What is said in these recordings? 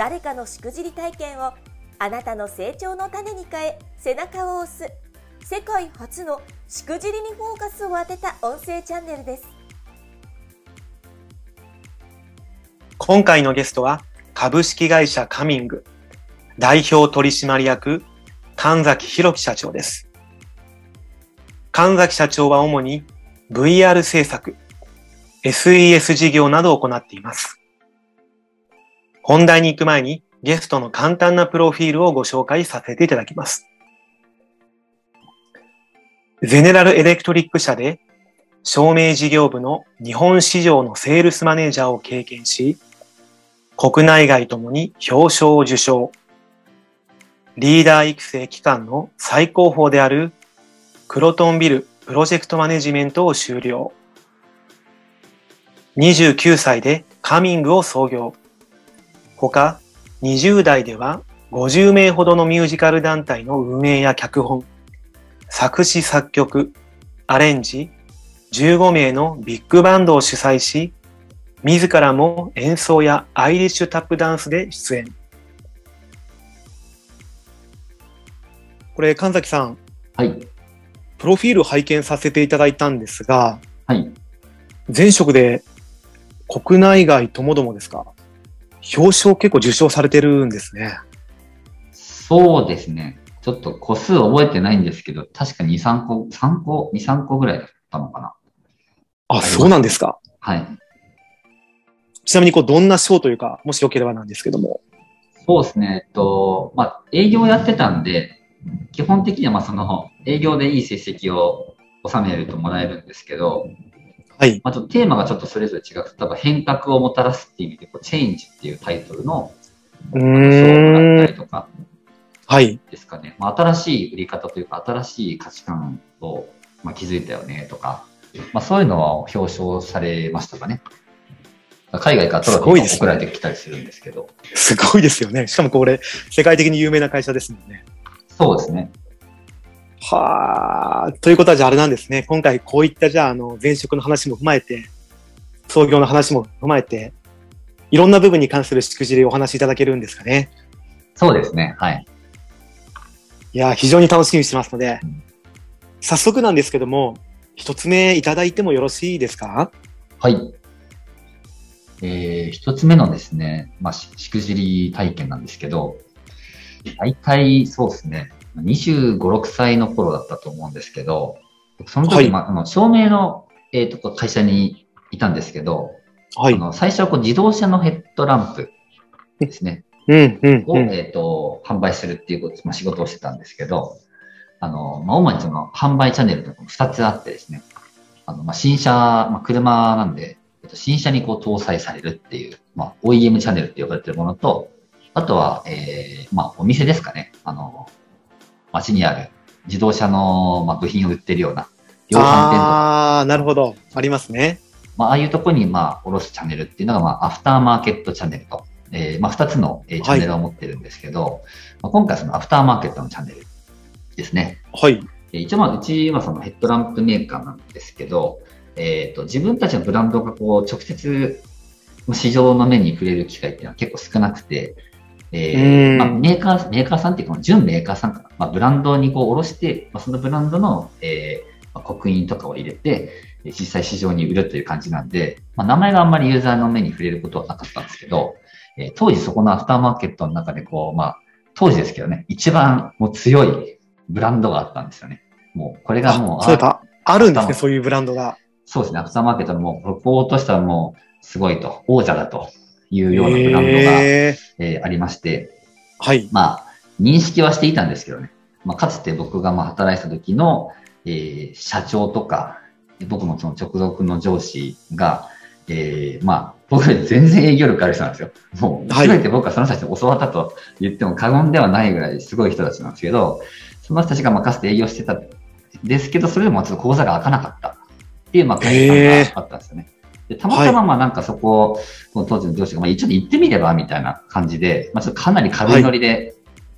誰かのしくじり体験をあなたの成長の種に変え背中を押す世界初のしくじりにフォーカスを当てた音声チャンネルです今回のゲストは株式会社カミング代表取締役神崎弘樹社長です。神崎社長は主に VR 制作、SES 事業などを行っています。本題に行く前にゲストの簡単なプロフィールをご紹介させていただきます。ゼネラルエレクトリック社で照明事業部の日本市場のセールスマネージャーを経験し、国内外ともに表彰を受賞。リーダー育成機関の最高峰であるクロトンビルプロジェクトマネジメントを終了。29歳でカミングを創業。他、20代では50名ほどのミュージカル団体の運営や脚本、作詞作曲、アレンジ、15名のビッグバンドを主催し、自らも演奏やアイリッシュタップダンスで出演。これ、神崎さん。はい。プロフィールを拝見させていただいたんですが、はい。前職で国内外ともどもですか？表彰結構受賞されてるんですね。そうですね。ちょっと個数覚えてないんですけど、確か2、3個、3個、2、3個ぐらいだったのかな。あ、そうなんですか。はい。ちなみに、こう、どんな賞というか、もしよければなんですけども。そうですね。えっと、まあ、営業やってたんで、基本的には、まあ、その、営業でいい成績を収めるともらえるんですけど、はい。あとテーマがちょっとそれぞれ違くて、多分変革をもたらすっていう意味で、こうチェンジっていうタイトルの、賞をもらったりとか、はい。ですかね。まあ、新しい売り方というか、新しい価値観を、まあ、気づいたよねとか、まあ、そういうのは表彰されましたかね。海外からトロフィーが送られてきたりするんですけど。すごいですよね。しかもこれ、世界的に有名な会社ですもんね。そうですね。はあ、ということはじゃああれなんですね。今回こういったじゃあ、あの、前職の話も踏まえて、創業の話も踏まえて、いろんな部分に関するしくじりお話しいただけるんですかね。そうですね。はい。いや、非常に楽しみにしてますので、うん、早速なんですけども、一つ目いただいてもよろしいですか？はい。えー、一つ目のですね、まあ、しくじり体験なんですけど、大体そうですね、25、6歳の頃だったと思うんですけど、その時、はい、まあ、あの照明の、えー、と会社にいたんですけど、はい、あの最初はこう自動車のヘッドランプですね。うんうんを、えっ、ー、と、販売するっていうこと、まあ、仕事をしてたんですけど、あの、まあ、主にその販売チャンネルと2つあってですね、あの、まあ、新車、まあ、車なんで、えっと、新車にこう搭載されるっていう、まあ、OEM チャンネルって呼ばれてるものと、あとは、えー、まあ、お店ですかね。あの、街にある自動車の、まあ、部品を売ってるような量販店とか。ああ、なるほど。ありますね。まあ、ああいうところに、まあ、おろすチャンネルっていうのが、まあ、アフターマーケットチャンネルと、えー、まあ、二つの、えー、チャンネルを持ってるんですけど、はい、まあ、今回そのアフターマーケットのチャンネルですね。はい。一応、まあ、うちはそのヘッドランプメーカーなんですけど、えっ、ー、と、自分たちのブランドがこう、直接、市場の目に触れる機会っていうのは結構少なくて、えーまあ、メーカー、メーカーさんっていうか、準メーカーさんかな。まあ、ブランドにこう、おろして、まあ、そのブランドの、えー、まあ、刻印とかを入れて、実際市場に売るという感じなんで、まあ、名前があんまりユーザーの目に触れることはなかったんですけど、えー、当時そこのアフターマーケットの中でこう、まあ、当時ですけどね、一番もう強いブランドがあったんですよね。もう、これがもう、そうか、あるんですね、そういうブランドが。そうですね、アフターマーケットのもう、こことしたらもう、すごいと、王者だというようなブランドが、えー、えー、ありまして、はい。まあ、認識はしていたんですけどね。まあ、かつて僕がまあ働いた時の、えー、社長とか、僕もその直属の上司が、えー、まあ、僕より全然営業力ある人なんですよ。もう、はいすべて僕はその人たちに教わったと言っても過言ではないぐらいすごい人たちなんですけど、その人たちが任せて営業してたんですけど、それでもちょっと講座が開かなかったっていう、まあ、会社があったんですよね。でたまたま、まあなんかそこ、この当時の上司が、まあ、ちょっと行ってみればみたいな感じで、まあちょっとかなり軽いノリで、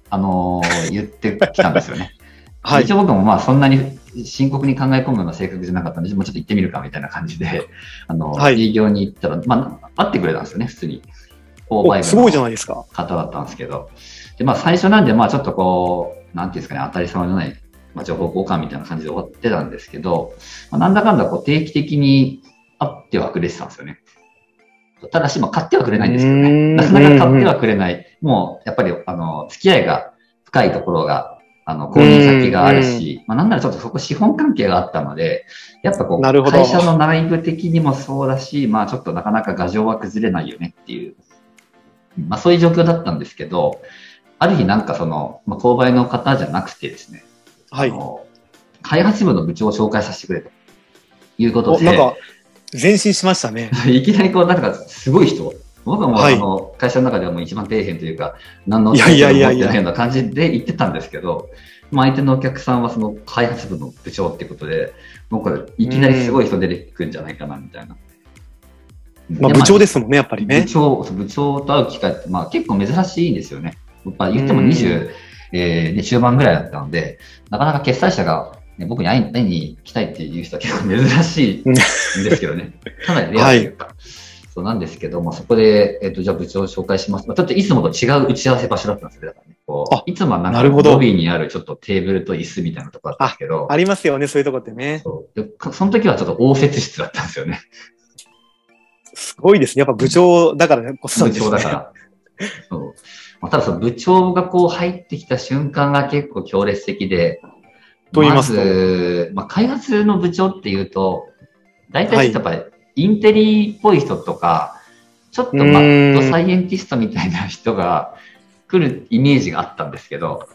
あのー言ってきたんですよね。はい一。応僕もまあそんなに深刻に考え込むような性格じゃなかったんで、もうちょっと行ってみるかみたいな感じで、あの、はい営業に行ったら、まあ、会ってくれたんですよね、普通に。すごいじゃのないですか。方だったんですけど。で、まあ最初なんで、まあちょっとこう、なんていうんですかね、当たり障りのない、まあ、情報交換みたいな感じで終わってたんですけど、まあ、なんだかんだこう定期的に会ってはくれてたんですよね。ただし、まあ買ってはくれないんですけどね。なかなか買ってはくれない。もう、やっぱり、あの、付き合いが深いところが、あの、購入先があるし、まあ、なんならちょっとそこ資本関係があったので、やっぱこう、会社の内部的にもそうだし、まあちょっとなかなか牙城は崩れないよねっていう、まあそういう状況だったんですけど、ある日なんかその、まあ、購買の方じゃなくてですね、はい。あの開発部の部長を紹介させてくれということお、で、なんか、前進しましたね。いきなりこう、なんかすごい人。僕はもう、はいあの会社の中ではもう一番底辺というか、何のいやいやいやいや持ってないような感じで言ってたんですけど、まあ、相手のお客さんはその開発部の部長っていうことで、僕はいきなりすごい人出てくるんじゃないかなみたいな。まあ、部長ですもんね、やっぱりね部。長、部長と会う機会って、まあ結構珍しいんですよね。やっぱ言ってもうん20、えーね、中盤ぐらいだったので、なかなか決済者が、ね、僕に会いに来たいっていう人は結構珍しいんですけどね。かなりレアというか。そうなんですけど、まあ、そこで、えっ、と、じゃあ部長を紹介します。まあ、ちょっといつもと違う打ち合わせ場所だったんですよ。だからね。こうあいつもはなんかなるほどロビーにあるちょっとテーブルと椅子みたいなとこだったんですけど、ありますよね、そういうとこってね。そうその時はちょっと応接室だったんですよね。すごいですね。やっぱ部長だからね、こそ部長だから。そうまあ、ただその部長がこう入ってきた瞬間が結構強烈的で、と言いますとまず、まあ、開発の部長っていうと、大体やっぱりインテリっぽい人とか、ちょっとマッドサイエンティストみたいな人が来るイメージがあったんですけど、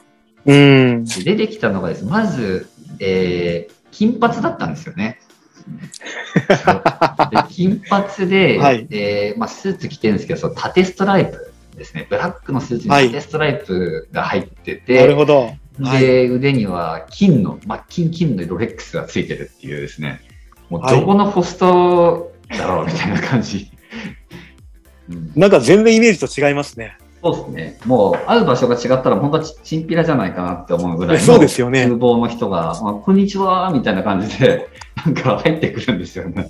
うん。出てきたのがですね、まず、えー、金髪だったんですよね。で金髪で、はいえーまあ、スーツ着てるんですけど、その縦ストライプですね。ブラックのスーツにはい縦ストライプが入ってなて、るほど。はい。で、腕には金の、真っ金金のロレックスがついてるっていうですね、もうはいどこのホストだろうみたいな感じ。うんなんか全然イメージと違いますね。そうですね。もう、会う場所が違ったら、本当はちチンピラじゃないかなって思うぐらいの。そうですよね風貌の人が、まあ、こんにちは、みたいな感じで、なんか入ってくるんですよね。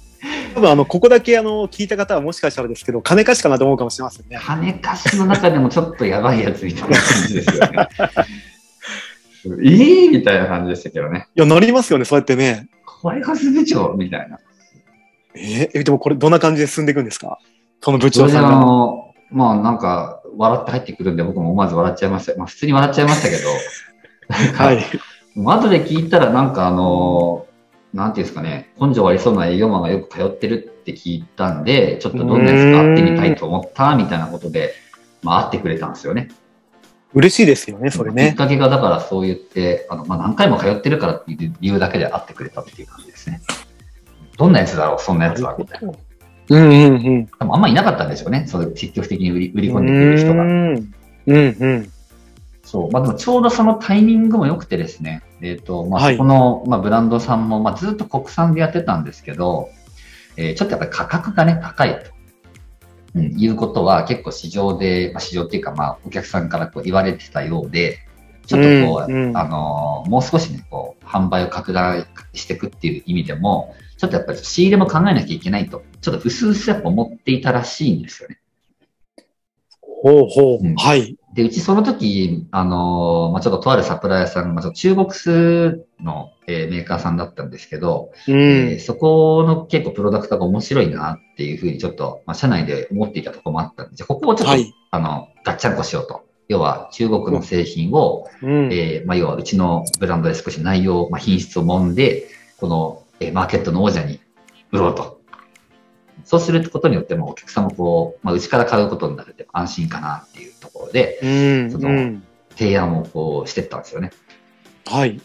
多分あの、ここだけあの、聞いた方はもしかしたらですけど、金貸しかなと思うかもしれませんね。金貸しの中でもちょっとやばいやつみたいな感じですよね。ええみたいな感じでしたけどね。いや、なりますよね、そうやってね。開発部長みたいな。えーえでもこれどんな感じで進んでいくんですか？その部長さんが。の、まあなんか、笑って入ってくるんで、僕も思わず笑っちゃいました。まあ普通に笑っちゃいましたけど、はい。後で聞いたらなんかあの、なんていうんですかね、根性ありそうな営業マンがよく通ってるって聞いたんで、ちょっとどんなやつか？会ってみたいと思ったみたいなことで、まあ会ってくれたんですよね。嬉しいですよね、それきっね。かけがだからそう言って、あの、まあ何回も通ってるからっていう理由だけで会ってくれたっていう感じですね。どんなやつだろう、そんなやつは、みたいな。うんうんうん。多分あんまいなかったんでしょうね。そういう積極的に売り売り込んでくる人が。うんうんうん。そう。まあでもちょうどそのタイミングも良くてですね。えっ、と、まあはいそこの、まあブランドさんも、まあずっと国産でやってたんですけど、えーちょっとやっぱり価格がね、高いと。うん、いうことは結構市場で、まあ市場っていうかまあお客さんからこう言われてたようで、ちょっとこう、うんうんあのーもう少しね、こう、販売を拡大していくっていう意味でも、ちょっとやっぱり仕入れも考えなきゃいけないと、ちょっと薄々やっぱ思っていたらしいんですよね。ほうほう。うんはい。で、うちその時、あのーまあ、ちょっととあるサプライヤーさん、まあ、ちょっと中国数の、えーメーカーさんだったんですけど、うえーん。そこの結構プロダクトが面白いなっていうふうにちょっと、まあ、社内で思っていたところもあったんで、じゃあここをちょっと、はい。あの、ガッチャンコしようと。要は中国の製品を、うん。えーまあ、要はうちのブランドで少し内容、まあ、品質を揉んで、この、えーマーケットの王者に売ろうと。そうすることによってもお客さんもこう、まあ、うちから買うことになるんで安心かなっていうところで、うん。そのうん。提案をこうしてったんですよね。はい。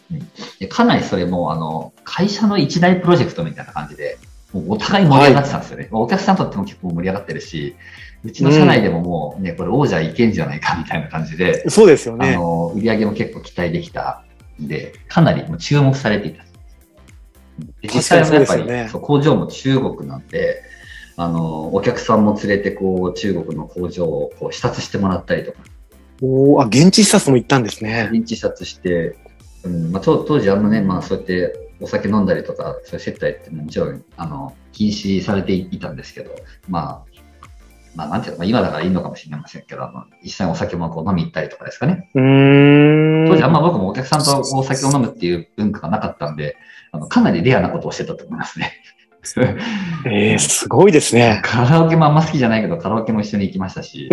でかなりそれも、あの、会社の一大プロジェクトみたいな感じでもうお互い盛り上がってたんですよね。お客さんとっても結構盛り上がってるし、うちの社内でももうね、これ王者いけんじゃないかみたいな感じで、そうですよね。あの、売り上げも結構期待できたんで、かなりもう注目されていた。で実際はやっぱり、ね工場も中国なんで、あの、お客さんも連れてこう、中国の工場をこう視察してもらったりとか、おーあ、現地視察も行ったんですね。現地視察して、うんまあ、当当時あんまね、まあそうやってお酒飲んだりとか、そういう接待ってもちろん、あの、禁止されていたんですけど、まあ、まあなんていうの、まあ、今だからいいのかもしれませんけど、あの実際お酒もこう飲み行ったりとかですかね。うーん。当時あんま僕もお客さんとお酒を飲むっていう文化がなかったんで、あのかなりレアなことをしてたと思いますね。えー、すごいですね。カラオケもあんま好きじゃないけど、カラオケも一緒に行きましたし。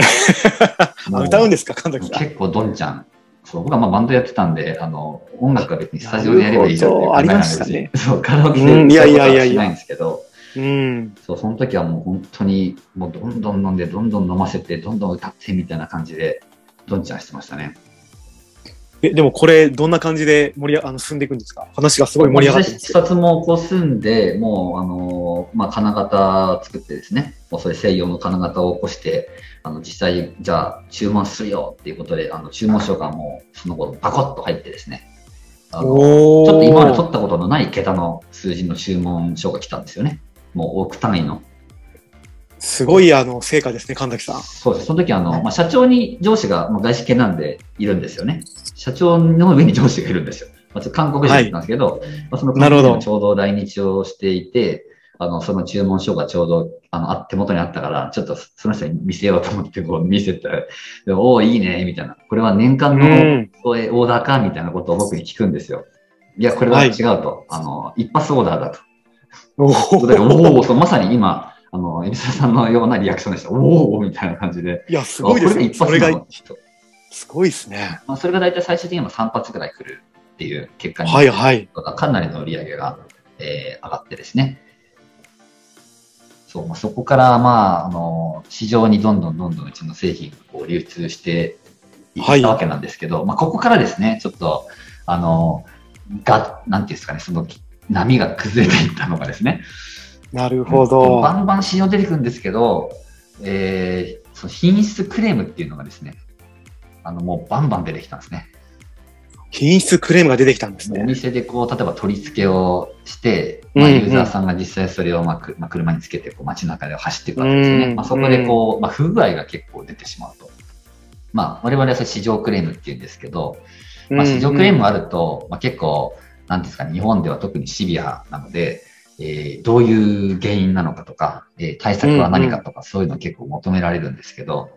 あ歌うんですか、神崎さん？結構ドンちゃん。そう、僕はまあバンドやってたんで、あの、音楽は別にスタジオでやればいいじゃんっていう考えなんでなるほどありましたねそう、カラオケでうんいやいやいやいや歌うことはしないんですけど、うん。そう、その時はもう本当に、もうどんどん飲んで、どんどん飲ませて、どんどん歌ってみたいな感じで、ドンちゃんしてましたね。え、でもこれ、どんな感じで盛りあの進んでいくんですか？話がすごい盛り上がってます視察もこう済んで、もう、あの、まあ、金型作ってですね、もうそれ西洋の金型を起こして、あの、実際、じゃあ、注文するよっていうことで、あの、注文書がもう、その頃、バコッと入ってですね、あの、ちょっと今まで取ったことのない桁の数字の注文書が来たんですよね。もう億単位の。すごい、あの、成果ですね、神崎さん。そうです。その時あの、まあ、社長に上司が、まあ、外資系なんでいるんですよね。社長の上に上司がいるんですよ。まあ、ちょっと韓国人なんですけど、まあ、その韓国人がちょうど来日をしていて、あの、その注文書がちょうど、あの、あ手元にあったから、ちょっとその人に見せようと思って、こう見せたら、でおお、いいね、みたいな。これは年間のうんオーダーかみたいなことを僕に聞くんですよ。いや、これは違うと。あの、一発オーダーだと。おおまさに今、あの、エビサさんのようなリアクションでした。おおみたいな感じで。いや、すごいですね。あこれで一それがすごいですね。まあ、それが大体最終的には3発ぐらい来るっていう結果に、はいはい。かなりの売り上げが、えー上がってですね。そう、まあ、そこから、まあ、あの、市場にどんどんどんどんうちの製品がこう流通していはいったわけなんですけど、まあ、ここからですね、ちょっと、あの、が、なんていうんですかね、その波が崩れていったのがですね、なるほど。バンバン市場出てくるんですけど、えー、その品質クレームっていうのがですね、あの、もうバンバン出てきたんですね。品質クレームが出てきたんですおね。店でこう、例えば取り付けをして、まあ、ユーザーさんが実際それを、まあくまあ、車につけてこう街中で走っていくわけですよね。うんまあ、そこでこう、まあ、不具合が結構出てしまうと。まあ、我々はそれ市場クレームって言うんですけど、まあ、市場クレームがあると、まあ、結構、なんですかね、日本では特にシビアなので、えーどういう原因なのかとか、えー対策は何かとか、そういうの結構求められるんですけど、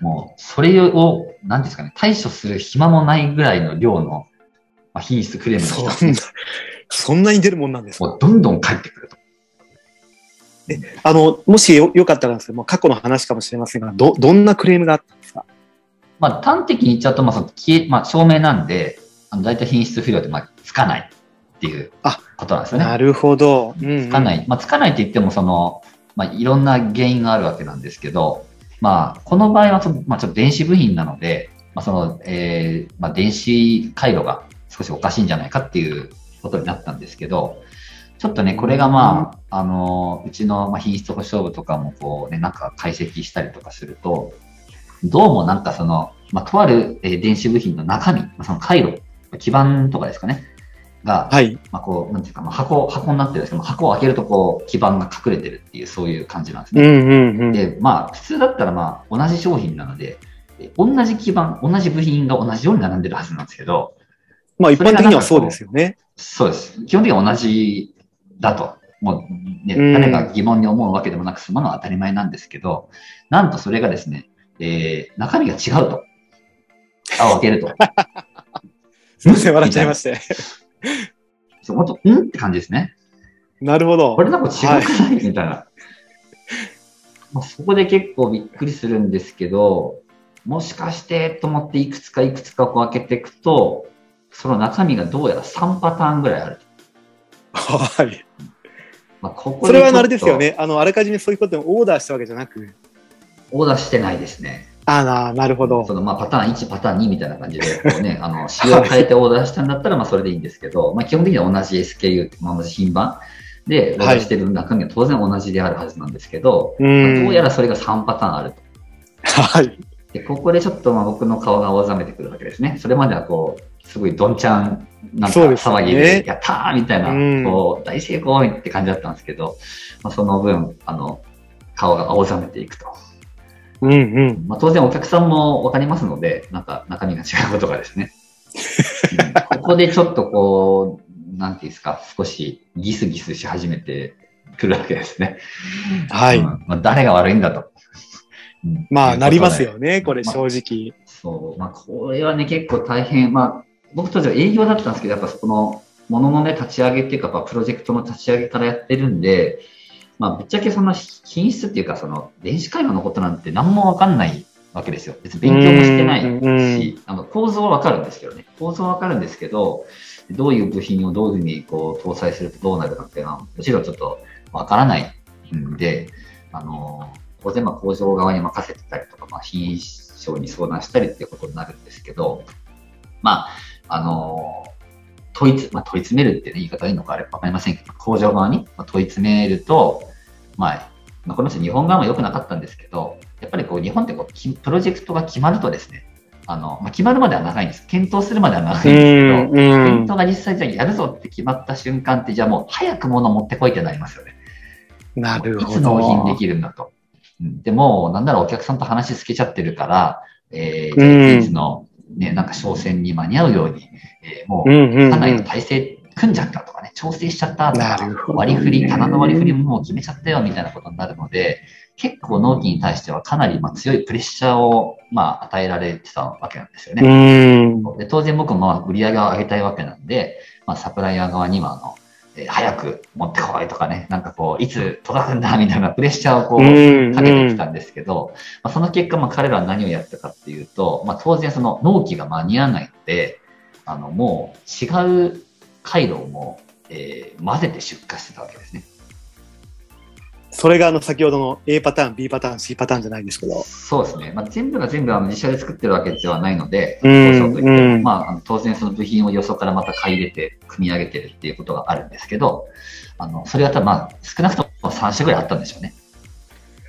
もう、それを、なんていうんですかね、対処する暇もないぐらいの量の、まあ、品質クレームが来たそんな、そんなに出るもんなんですか？もうどんどん返ってくると。あの、もしよよかったらです過去の話かもしれませんが、ど、どんなクレームがあったんですか？まあ、端的に言っちゃうと、まあ、その消え、まあ、証明なんで、あの、大体品質不良って、まあ、つかないっていうあことなんですよね。なるほど。うんうんつかない。まあ、つかないって言っても、その、まあ、いろんな原因があるわけなんですけど、まあ、この場合はその、まあ、ちょっと電子部品なので、まあ、その、えーまあ、電子回路が少しおかしいんじゃないかっていうことになったんですけど、ちょっとね、これがまあ、あの、うちのまあ品質保証部とかもこうね、なんか解析したりとかすると、どうもなんかその、まあ、とあるえー電子部品の中身、まあその回路、基板とかですかね、が、はい。まあ、こう、なんていうか、まあ、箱、箱になってるんですけど、箱を開けるとこう、基板が隠れてるっていう、そういう感じなんですね。うんうんうん。で、まあ、普通だったらまあ、同じ商品なので、え同じ基板、同じ部品が同じように並んでるはずなんですけど、まあ一般的にはそうですよね。そうです。基本的には同じだと。もう、ね、うん誰が疑問に思うわけでもなく、そののは当たり前なんですけど、なんとそれがですね、えー、中身が違うと。蓋を開けると。すみません、笑っちゃいまして。そう本当、んって感じですね。なるほどこ。れなんか違くない、みたいな。まあ、そこで結構びっくりするんですけど、もしかしてと思っていくつかいくつかこう開けていくと、その中身がどうやら3パターンぐらいある。はい。まあ、ここそれはあれですよ。ね。あの、あらかじめそういうことをオーダーしたわけじゃなく。オーダーしてないですね。ああ、なるほどそ。のまあパターン1、パターン2みたいな感じで、こうね、あの、仕様を変えてオーダーしたんだったら、まあそれでいいんですけど、まあ基本的には同じ SKU、まあ同じ品番で、オーダーしてる中身は当然同じであるはずなんですけど、うまあどうやら。らそれが3パターンあると。はい。で、ここでちょっとまあ僕の顔が青ざめてくるわけですね。それまではこう、すごいどんちゃん、なんか騒ぎで、やったーみたいな、うんこう、大成功って感じだったんですけど、まあ、その分、あの、顔が青ざめていくと。うんうん。まあ、当然お客さんもわかりますので、なんか中身が違うことがですね。うんここでちょっとこう、なんていうんですか、少しギスギスし始めてくるわけですね。はい。うんまあ、誰が悪いんだと。うんまあ、なりますよね、これ、まあ正直。そう、まあ、これはね、結構大変。まあ、僕たちは営業だったんですけど、やっぱそこの、もののね、立ち上げっていうか、まあプロジェクトの立ち上げからやってるんで、まあ、ぶっちゃけその品質っていうか、その、電子回路のことなんて何もわかんないわけですよ。別に勉強もしてないし、あの、構造はわかるんですけどね。構造はわかるんですけど、どういう部品をどういうふうにこう搭載するとどうなるかっていうのは、もちろんちょっとわからないんで、あの、当然まあ工場側に任せてたりとか、まあ、品質省に相談したりっていうことになるんですけど、まあ、あの、問いつ、まあ、問い詰めるっていう言い方がいいのかあれわかりませんけど、工場側にまあ問い詰めると、まあ、まあ、この人日本側も良くなかったんですけど、やっぱりこう日本ってこうきプロジェクトが決まるとですね、あの、まあ、決まるまでは長いんです。検討するまでは長いんですけど、検ん。討が実際じゃあやるぞって決まった瞬間って、じゃあもう早く物持ってこいってなりますよね。なるほいつ納品でど。きるんだと。うんでも、なんならお客さんと話つけちゃってるから、えー、うんいつのね、なんか商戦に間に合うように、えーもう、かなりのうん。体制組んじゃったとかね、調整しちゃったとか割り振り、棚の割り振りももう決めちゃったよみたいなことになるので、結構納期に対してはかなりまあ強いプレッシャーをまあ与えられてたわけなんですよね。うん。で当然僕もまあ売り上げを上げたいわけなんで、まあ、サプライヤー側にはあの、えー早く持ってこいとかね、なんかこう、いつ届くんだみたいなプレッシャーをこう、うんかけてきたんですけど、まあ、その結果、まあ、彼らは何をやったかっていうと、まあ、当然その納期が間に合わないので、あの、もう違う回路をもう、えー混ぜて出荷してたわけですね。それがあの先ほどの A パターン、B パターン、C パターンじゃないんですけど。そうですね。まあ、全部が全部あの自社で作ってるわけではないので、まあ、あの当然その部品をよそからまた買い入れて組み上げてるっていうことがあるんですけど、あの、それが多分まあ、少なくとも3社ぐらいあったんでしょうね。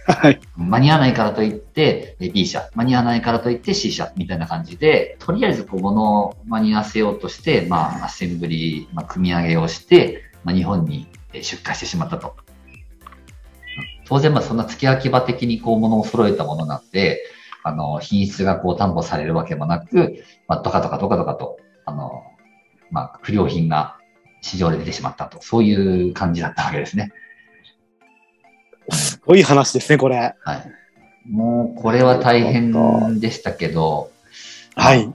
はい。間に合わないからといって B 社、間に合わないからといって C 社みたいな感じで、とりあえずこう物間に合わせようとして、まあ、アッセンブリー、まあ、組み上げをして、まあ、日本に出荷してしまったと。当然、まあ、そんな付け焼き場的にこう物を揃えたものなんで、あの、品質がこう担保されるわけもなく、まあ、ドカドカドカドカと、あの、まあ、不良品が市場で出てしまったと。そういう感じだったわけですね。すごい話ですね、これ。はい。もう、これは大変でしたけど、はい。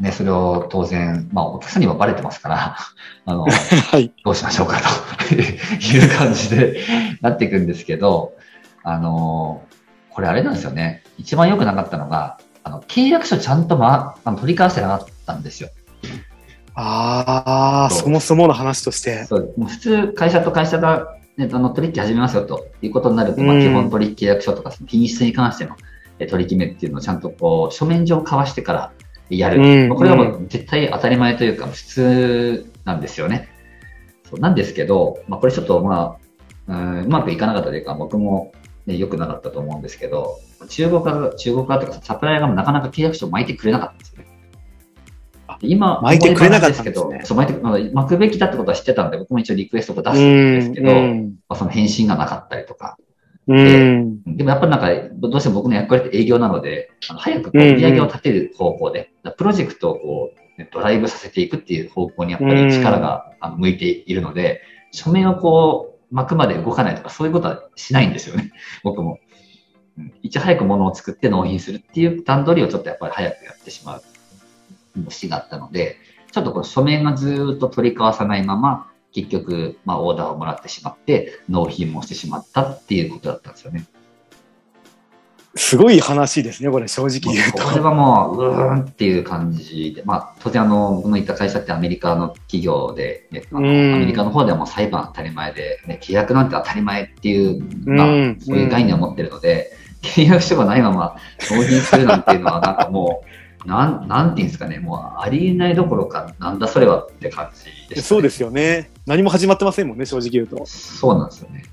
ね、それを当然、まあ、お客さんにはバレてますから、あの、はい。どうしましょうかと いう感じでなっていくんですけど、あの、これあれなんですよね。一番良くなかったのが、あの、契約書ちゃんと、ま、あの取り交わせてなかったんですよ。ああ、そもそもの話として。そう、もう普通、会社と会社が、ね、あの取引始めますよということになると、まあ、うん基本取引契約書とか、その品質に関してのえ取り決めっていうのをちゃんとこう、書面上交わしてからやる。これはもう絶対当たり前というか、普通なんですよね。そうなんですけど、まあ、これちょっとまあ、うんうまくいかなかったというか、僕も、ね、良くなかったと思うんですけど、中国側が、中国側とか、サプライヤーがなかなか契約書を巻いてくれなかったんです今、巻いてくれなかったんですけどそう、巻いて、まあ巻くべきだってことは知ってたんで、僕も一応リクエストを出うしたんですんけど、まうん。あ、その返信がなかったりとか。うん。でもやっぱりなんか、どうしても僕の役割って営業なので、あの早くこう売り上げを立てる方向で、プロジェクトをこう、ねドライブさせていくっていう方向にやっぱり力が向いているので、書面をこう、巻くまで動かないとか、そういうことはしないんですよね、僕も。うんいち早く物を作って納品するっていう段取りをちょっとやっぱり早くやってしまう節があったので、ちょっとこう書面がずーっと取り交わさないまま、結局、まあ、オーダーをもらってしまって、納品もしてしまったっていうことだったんですよね。すごい話ですね、これ、正直言うこれと。はもう、うーんっていう感じで、まあ、当然あの、僕の行った会社ってアメリカの企業で、ね、あのうんアメリカの方ではもう裁判当たり前で、ね、契約なんて当たり前っていう、まあうん、そういう概念を持ってるので、契約書がないまま納品するなんていうのはなんかもう、なん、なんていうんですかね、もうありえないどころか、なんだそれはって感じでね。そうですよね。何も始まってませんもんね、正直言うと。そうなんですよね。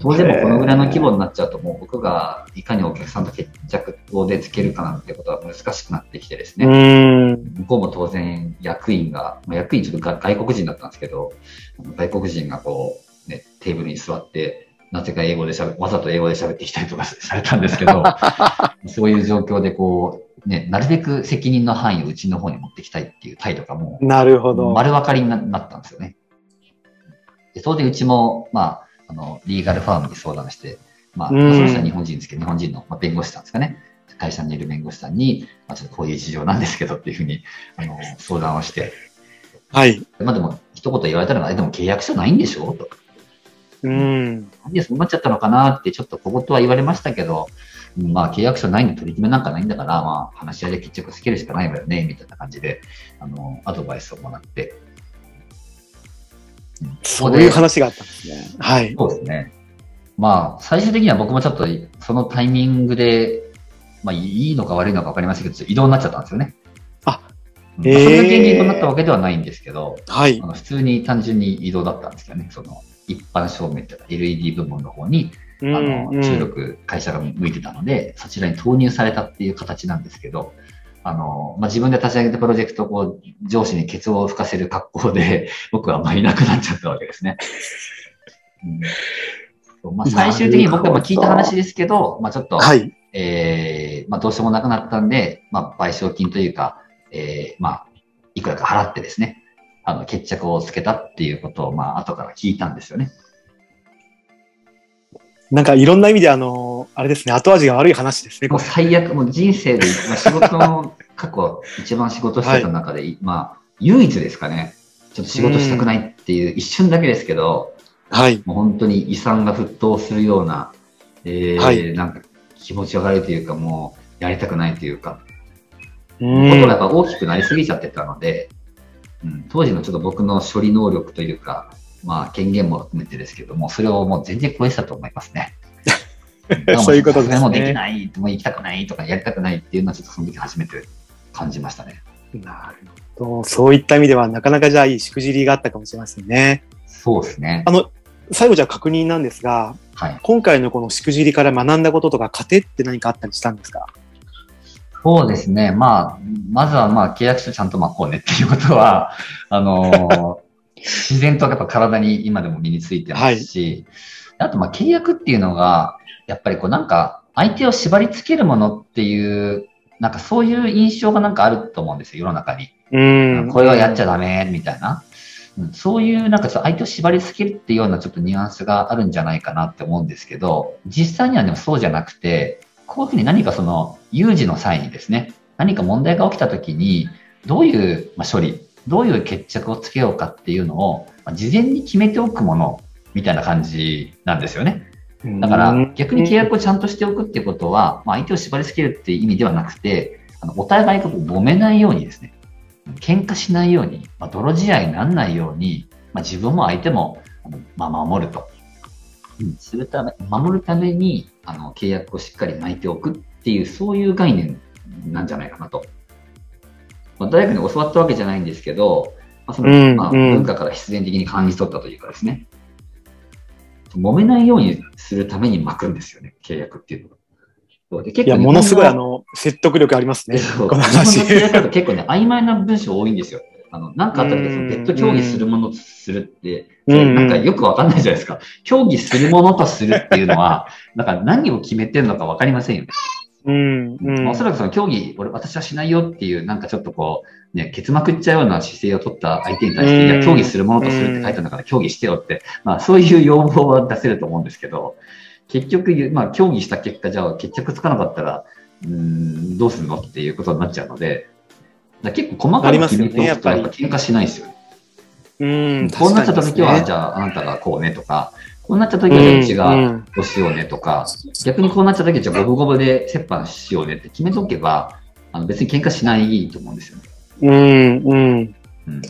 当然もこのぐらいの規模になっちゃうと、もう僕がいかにお客さんと決着をでつけるかなんてことは難しくなってきてですね。ん。向こうも当然役員が、まあ、役員ちょっとが外国人だったんですけど、外国人がこう、ね、テーブルに座って、なぜか英語で喋わざと英語で喋ってきたりとかされたんですけど、そういう状況でこう、ね、なるべく責任の範囲をうちの方に持ってきたいっていう態度がもう、なるほど。丸分かりにななったんですよね。で当然うちも、まあ、あの、リーガルファームに相談して、まあ、その人は日本人ですけど、日本人の、まあ、弁護士さんですかね。会社にいる弁護士さんに、まあ、ちょっとこういう事情なんですけどっていうふうに、あの、相談をして、はい。まあでも、一言言われたのが、えでも契約書ないんでしょ？と。うん。なんでそうなっちゃったのかなって、ちょっと小言は言われましたけど、うんまあ契約書ないんで取り決めなんかないんだから、まあ話し合いで決着つけるしかないわよね、みたいな感じで、あの、アドバイスをもらって。うんそういう話があったんですね。はい。そうですね。まあ、最終的には僕もちょっと、そのタイミングで、まあ、いいのか悪いのか分かりませんけど、移動になっちゃったんですよね。あうん、へーまあそれだけ移動になったわけではないんですけど、はいあ。の普通に単純に移動だったんですけどね、その、一般照明っていうか LED 部門の方に、うあの、ん注力会社が向いてたので、そちらに投入されたっていう形なんですけど、あの、まあ、自分で立ち上げたプロジェクトをこう、上司にケツを吹かせる格好で、僕はまあいなくなっちゃったわけですね。うんまあ、最終的に僕はまあ聞いた話ですけど、まあちょっと、はい。えーまあどうしようもなくなったんで、まあ賠償金というか、えーまあ、いくらか払ってですね、あの、決着をつけたっていうことを、まあ後から聞いたんですよね。なんかいろんな意味であの、あれですね、後味が悪い話ですね、もう。最悪、もう人生で、まあ、仕事の、過去、一番仕事してた中で、まあ、唯一ですかね。ちょっと仕事したくないっていう、一瞬だけですけど、はい。もう本当に遺産が沸騰するような、えーはいなんか気持ち悪いというか、もうやりたくないというか、うことがやっん。ぱ大きくなりすぎちゃってたので、うん、当時のちょっと僕の処理能力というか、まあ権限も含めてですけども、それをもう全然超えてたと思いますね。そういうことですねもうできない、もう行きたくないとかやりたくないっていうのはちょっとその時初めて感じましたね。なるほど。そういった意味では、なかなかじゃあいいしくじりがあったかもしれませんね。そうですねあ。の、最後じゃあ確認なんですが、はい。今回のこのしくじりから学んだこととか、糧って何かあったりしたんですか？そうですね。まあ、まずはまあ契約書ちゃんと巻こうねっていうことは、あのー自然とやっぱ体に今でも身についてますし、あとまあ契約っていうのが、やっぱりこうなんか相手を縛り付けるものっていう、なんかそういう印象がなんかあると思うんですよ、世の中に。うん。これはやっちゃダメ、みたいな。うんそういうなんかちょっと相手を縛り付けるっていうようなちょっとニュアンスがあるんじゃないかなって思うんですけど、実際にはでもそうじゃなくて、こういうふうに何かその有事の際にですね、何か問題が起きた時に、どういうまあ処理、どういう決着をつけようかっていうのを、まあ事前に決めておくもの、みたいな感じなんですよね。だから逆に契約をちゃんとしておくっていうことは、まあ、相手を縛り付けるっていう意味ではなくて、あのお互いがこう揉めないようにですね、喧嘩しないように、まあ、泥試合にならないように、まあ、自分も相手も、まあ、守ると。うんするため、守るために、あの、契約をしっかり巻いておくっていう、そういう概念なんじゃないかなと。まあ、大学に教わったわけじゃないんですけど、まあ、その、まあ、うんうん文化から必然的に感じ取ったというかですね。揉めないようにするために巻くんですよね、契約っていうのは。で結いや、構ものすごいあの、説得力ありますね。この話。契約だと結構ね、曖昧な文章多いんですよ。あの、なんかあった時、その別途協議するものとするって、なんかよくわかんないじゃないですか。協議するものとするっていうのは、なんか何を決めてるのかわかりませんよね。うん、うん。まあおそらくその協議、俺、私はしないよっていう、なんかちょっとこう、ね、ケツまくっちゃうような姿勢を取った相手に対して、うんいや、協議するものとするって書いてあるんだから、協議してよって、まあそういう要望は出せると思うんですけど、結局、まあ協議した結果、じゃあ決着つかなかったら、うーん、どうするのっていうことになっちゃうので、だ結構細かく決めておくと、なりますよねやっぱ喧嘩しないですよね。うん、こうなっちゃった時は、じゃああなたがこうねとか、こうなっちゃった時は、じゃあうちが、うんどうしようねとか、逆にこうなっちゃった時は、じゃあ五分五分で折半しようねって決めとけば、あの別に喧嘩しないと思うんですよね。うん、うん。うん、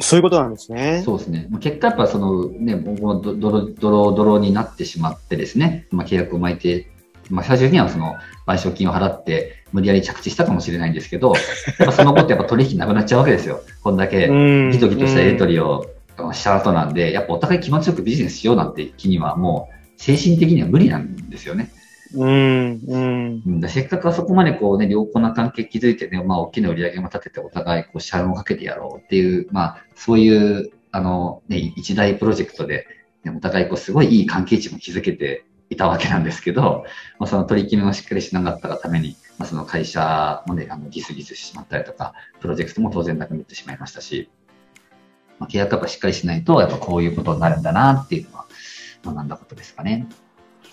そういうことなんですね。そうですね。まあ結果やっぱそのね、もうドドロドロドロになってしまってですね、まあ、契約を巻いてまあ、最終的にはその賠償金を払って無理やり着地したかもしれないんですけど、やっぱその後ってやっぱ取引なくなっちゃうわけですよ。こんだけギトギトしたやり取りをした後なんで、やっぱお互い気持ちよくビジネスしようなんて気にはもう精神的には無理なんですよね。うん、うん。せっかくあそこまでこうね、良好な関係築いてね、まあ大きな売り上げも立ててお互いこう社運をかけてやろうっていう、まあそういう、あのね、一大プロジェクトで、ね、お互いこうすごいいい関係値も築けていたわけなんですけど、まあ、その取り決めをしっかりしなかったがために、まあ、その会社もね、あのギスギスしてしまったりとか、プロジェクトも当然なくなってしまいましたし、まあ、契約やっぱしっかりしないと、やっぱこういうことになるんだなっていうのは学んだことですかね。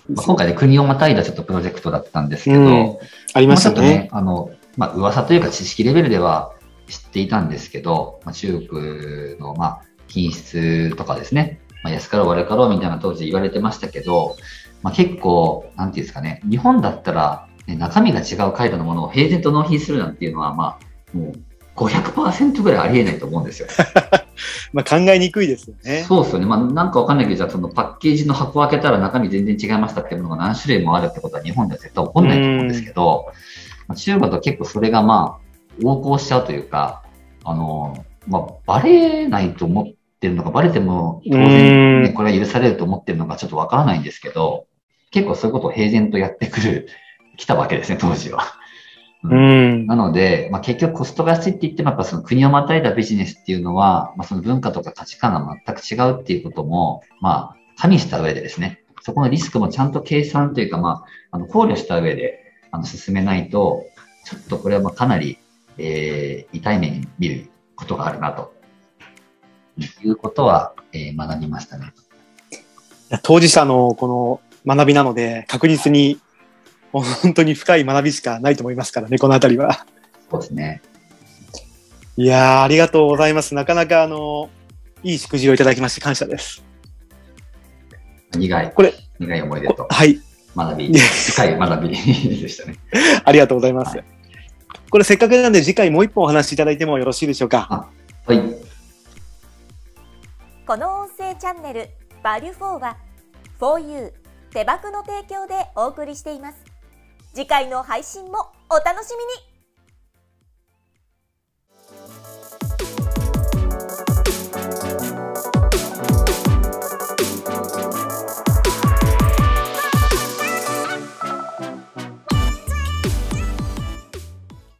まあ、今回で国をまたいだちょっとプロジェクトだったんですけど、うん、ありましたね。ねあの、まあ、噂というか知識レベルでは知っていたんですけど、まあ、中国の、まあ、品質とかですね、まあ、安かろう悪かろうみたいな当時言われてましたけど、まあ、結構、なんていうんですかね、日本だったら、ね、中身が違う回路のものを平然と納品するなんていうのは、まあ、もう500%ぐらいありえないと思うんですよ。まあ考えにくいですよね。そうですよね。まあなんかわかんないけど、じゃあそのパッケージの箱を開けたら中身全然違いましたっていうものが何種類もあるってことは日本では絶対起こんないと思うんですけど、まあ、中国だと結構それがまあ横行しちゃうというか、あの、まあバレないと思ってるのか、バレても当然、ね、これは許されると思ってるのかちょっとわからないんですけど、結構そういうことを平然とやってくる、来たわけですね、当時は。うん、なので、まあ、結局コストが安いって言っても、やっぱその国をまたいだビジネスっていうのは、まあ、その文化とか価値観が全く違うっていうことも、まあ、加味した上でですね、そこのリスクもちゃんと計算というか、まあ、あの考慮した上で、あの、進めないと、ちょっとこれはまあかなり、えー、痛い目に見ることがあるなと、いうことは、えー、学びましたね。当事者のこの学びなので、確実にもう本当に深い学びしかないと思いますからね、このあたりは。そうですね。いやありがとうございます。なかなか、あの、いい祝辞をいただきまして感謝です。苦い。これ。苦い思い出と。はい。学び。深い学び でしたね。ありがとうございます。はい、これせっかくなんで次回もう一本お話しいただいてもよろしいでしょうか？はい。この音声チャンネル、バリュフォーは、4U 手箱の提供でお送りしています。次回の配信もお楽しみに。